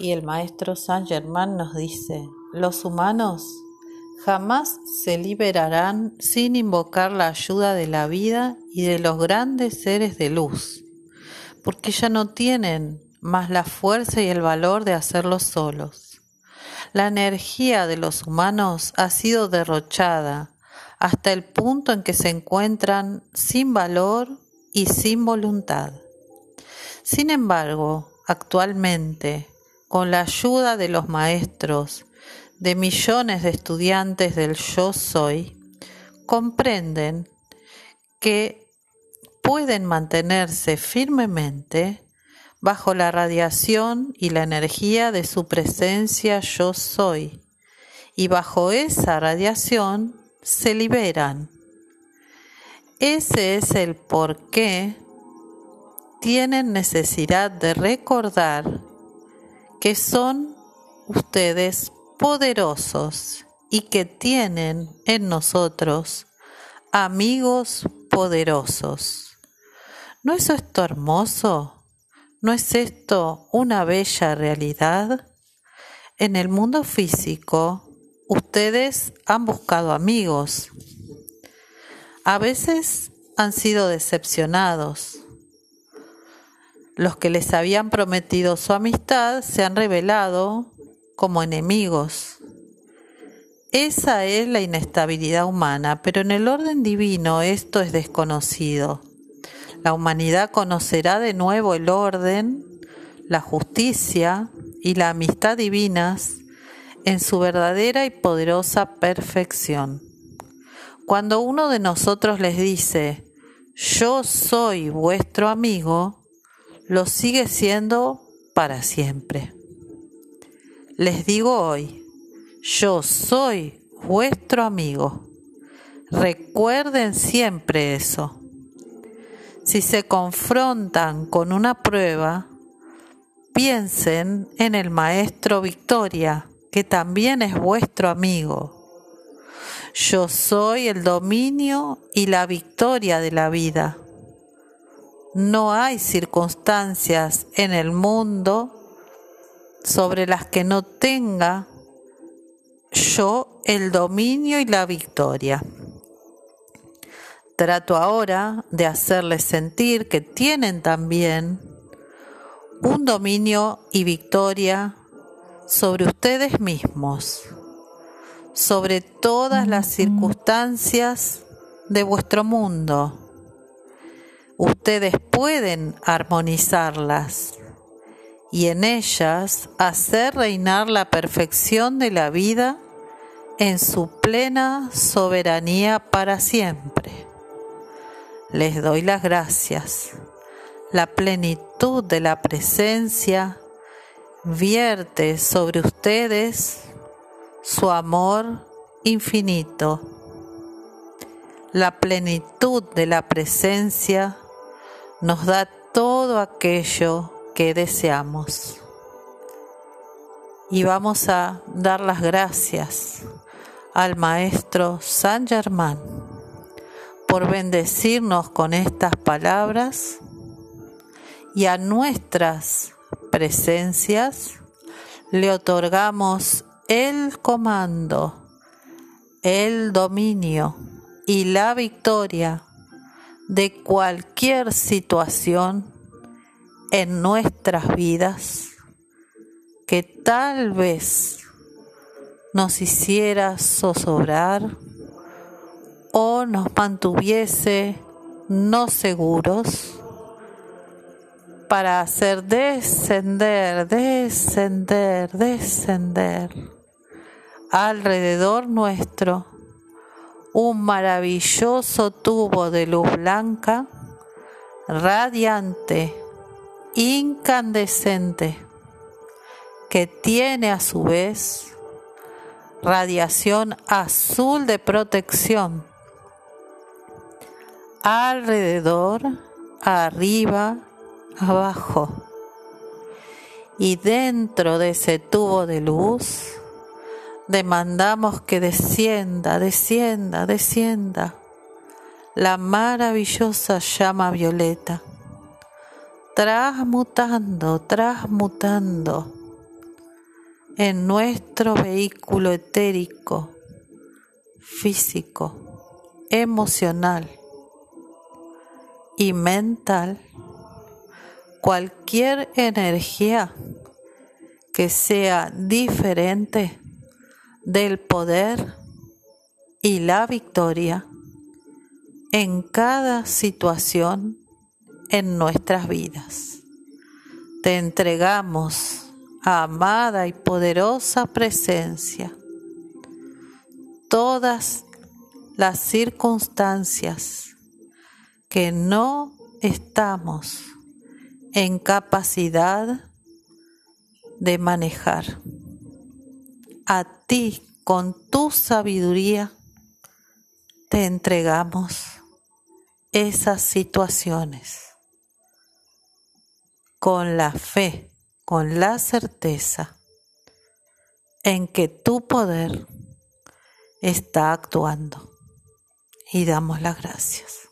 Y el maestro Saint Germain nos dice, los humanos jamás se liberarán sin invocar la ayuda de la vida y de los grandes seres de luz, porque ya no tienen más la fuerza y el valor de hacerlo solos. La energía de los humanos ha sido derrochada hasta el punto en que se encuentran sin valor y sin voluntad. Sin embargo, actualmente, con la ayuda de los maestros, de millones de estudiantes del yo soy, comprenden que pueden mantenerse firmemente bajo la radiación y la energía de su presencia yo soy, y bajo esa radiación se liberan. Ese es el por qué tienen necesidad de recordar que son ustedes poderosos y que tienen en nosotros amigos poderosos. ¿No es esto hermoso? ¿No es esto una bella realidad? En el mundo físico, ustedes han buscado amigos. A veces han sido decepcionados. Los que les habían prometido su amistad se han revelado como enemigos. Esa es la inestabilidad humana, pero en el orden divino esto es desconocido. La humanidad conocerá de nuevo el orden, la justicia y la amistad divinas en su verdadera y poderosa perfección. Cuando uno de nosotros les dice, yo soy vuestro amigo, lo sigue siendo para siempre. Les digo hoy, yo soy vuestro amigo. Recuerden siempre eso. Si se confrontan con una prueba, piensen en el maestro Victoria, que también es vuestro amigo. Yo soy el dominio y la victoria de la vida. No hay circunstancias en el mundo sobre las que no tenga yo el dominio y la victoria. Trato ahora de hacerles sentir que tienen también un dominio y victoria sobre ustedes mismos, sobre todas las circunstancias de vuestro mundo. Ustedes pueden armonizarlas y en ellas hacer reinar la perfección de la vida en su plena soberanía para siempre. Les doy las gracias. La plenitud de la presencia vierte sobre ustedes su amor infinito. La plenitud de la presencia nos da todo aquello que deseamos. Y vamos a dar las gracias al Maestro San Germán por bendecirnos con estas palabras y a nuestras presencias le otorgamos el comando, el dominio y la victoria de cualquier situación en nuestras vidas que tal vez nos hiciera zozobrar o nos mantuviese no seguros para hacer descender, descender, descender alrededor nuestro un maravilloso tubo de luz blanca, radiante, incandescente, que tiene a su vez radiación azul de protección alrededor, arriba, abajo. Y dentro de ese tubo de luz demandamos que descienda, descienda, descienda la maravillosa llama violeta, transmutando, transmutando en nuestro vehículo etérico, físico, emocional y mental cualquier energía que sea diferente del poder y la victoria en cada situación en nuestras vidas. Te entregamos, amada y poderosa presencia, todas las circunstancias que no estamos en capacidad de manejar. A ti, con tu sabiduría, te entregamos esas situaciones con la fe, con la certeza en que tu poder está actuando y damos las gracias.